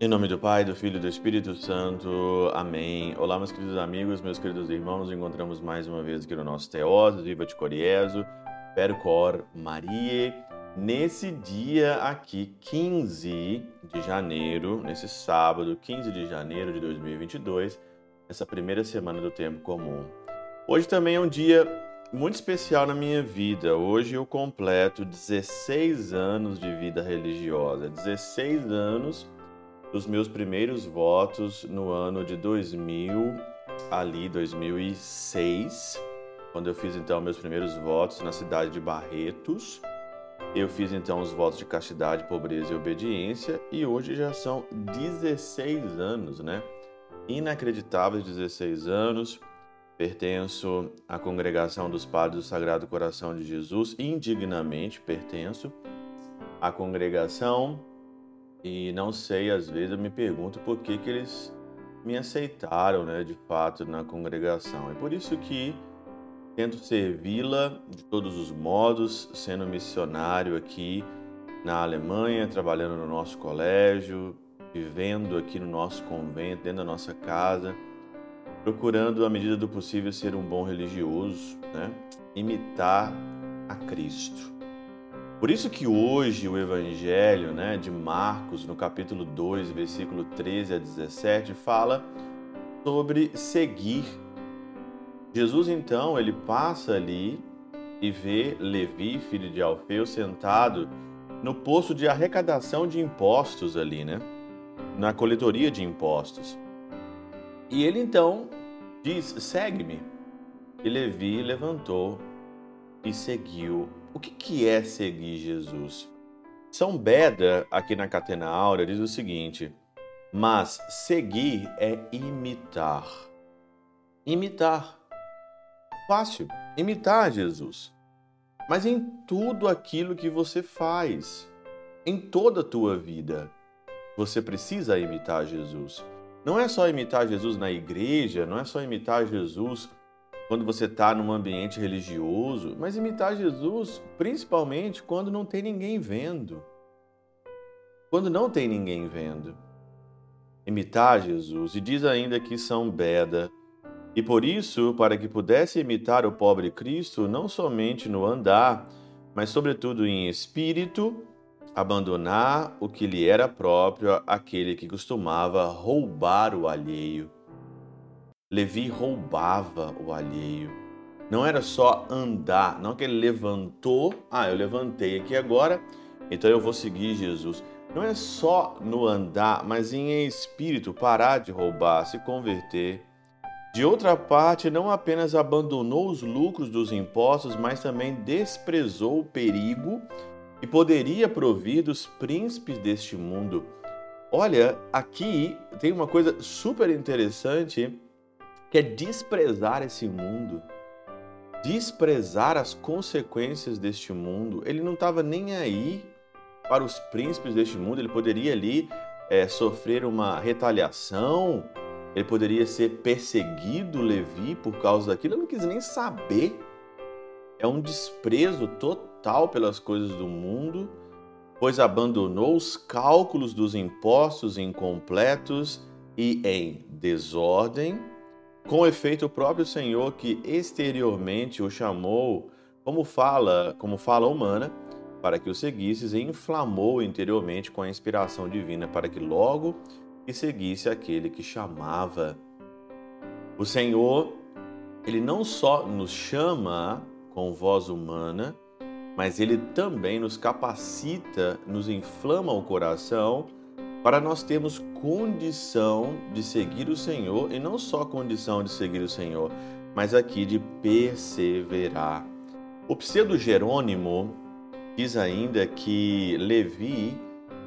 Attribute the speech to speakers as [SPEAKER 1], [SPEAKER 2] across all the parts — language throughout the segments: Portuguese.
[SPEAKER 1] Em nome do Pai, do Filho e do Espírito Santo. Amém. Olá, meus queridos amigos, meus queridos irmãos. Nos encontramos mais uma vez aqui no nosso Teóso, Viva de Coriezo, Percor Marie. Nesse dia aqui, 15 de janeiro, nesse sábado, 15 de janeiro de 2022, essa primeira semana do tempo comum. Hoje também é um dia muito especial na minha vida. Hoje eu completo 16 anos de vida religiosa. 16 anos dos meus primeiros votos no ano de 2000, ali 2006, quando eu fiz então meus primeiros votos na cidade de Barretos. Eu fiz então os votos de castidade, pobreza e obediência e hoje já são 16 anos, né? Inacreditáveis 16 anos. Pertenço à congregação dos Padres do Sagrado Coração de Jesus, indignamente pertenço à congregação e não sei, às vezes eu me pergunto por que, que eles me aceitaram, né, de fato, na congregação. É por isso que tento servi-la de todos os modos, sendo missionário aqui na Alemanha, trabalhando no nosso colégio, vivendo aqui no nosso convento, dentro da nossa casa, procurando, à medida do possível, ser um bom religioso, né? imitar a Cristo. Por isso que hoje o Evangelho né, de Marcos, no capítulo 2, versículo 13 a 17, fala sobre seguir. Jesus, então, ele passa ali e vê Levi, filho de Alfeu, sentado no posto de arrecadação de impostos ali, né? Na coletoria de impostos. E ele então diz: segue-me. E Levi levantou e seguiu o que, que é seguir Jesus? São Beda, aqui na Catena Áurea, diz o seguinte: mas seguir é imitar. Imitar. Fácil, imitar Jesus. Mas em tudo aquilo que você faz, em toda a tua vida, você precisa imitar Jesus. Não é só imitar Jesus na igreja, não é só imitar Jesus quando você está num ambiente religioso, mas imitar Jesus principalmente quando não tem ninguém vendo. Quando não tem ninguém vendo. Imitar Jesus, e diz ainda que São Beda, e por isso, para que pudesse imitar o pobre Cristo, não somente no andar, mas sobretudo em espírito, abandonar o que lhe era próprio, aquele que costumava roubar o alheio Levi roubava o alheio. Não era só andar, não que ele levantou, ah, eu levantei aqui agora, então eu vou seguir Jesus. Não é só no andar, mas em espírito, parar de roubar, se converter. De outra parte, não apenas abandonou os lucros dos impostos, mas também desprezou o perigo que poderia provir dos príncipes deste mundo. Olha, aqui tem uma coisa super interessante que é desprezar esse mundo, desprezar as consequências deste mundo. Ele não estava nem aí para os príncipes deste mundo, ele poderia ali é, sofrer uma retaliação, ele poderia ser perseguido, Levi, por causa daquilo, ele não quis nem saber. É um desprezo total pelas coisas do mundo, pois abandonou os cálculos dos impostos incompletos e em desordem com efeito, o próprio Senhor que exteriormente o chamou, como fala, como fala humana, para que o seguisses, e inflamou interiormente com a inspiração divina, para que logo que seguisse aquele que chamava. O Senhor, ele não só nos chama com voz humana, mas ele também nos capacita, nos inflama o coração para nós termos condição de seguir o Senhor e não só condição de seguir o Senhor, mas aqui de perseverar. O pseudo Jerônimo diz ainda que Levi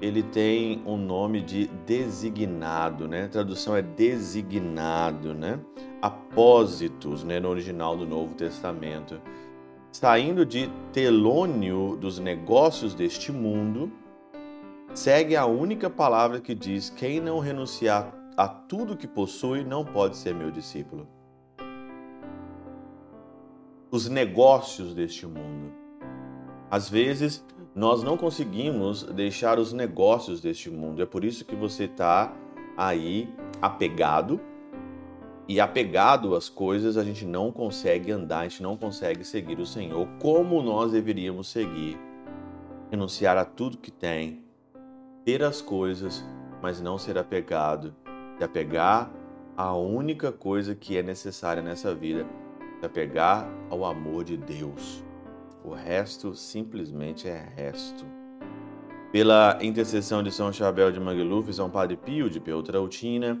[SPEAKER 1] ele tem um nome de designado, né? A tradução é designado, né? Apósitos, né? No original do Novo Testamento. Saindo de telônio dos negócios deste mundo, segue a única palavra que diz: quem não renunciar a tudo que possui não pode ser meu discípulo. os negócios deste mundo. Às vezes, nós não conseguimos deixar os negócios deste mundo. É por isso que você está aí apegado. E apegado às coisas, a gente não consegue andar, a gente não consegue seguir o Senhor como nós deveríamos seguir. Renunciar a tudo que tem, ter as coisas, mas não ser apegado. Se apegar à única coisa que é necessária nessa vida, se apegar ao amor de Deus. O resto simplesmente é resto. Pela intercessão de São Chabel de Mangluf, São Padre Pio de Peltrautina,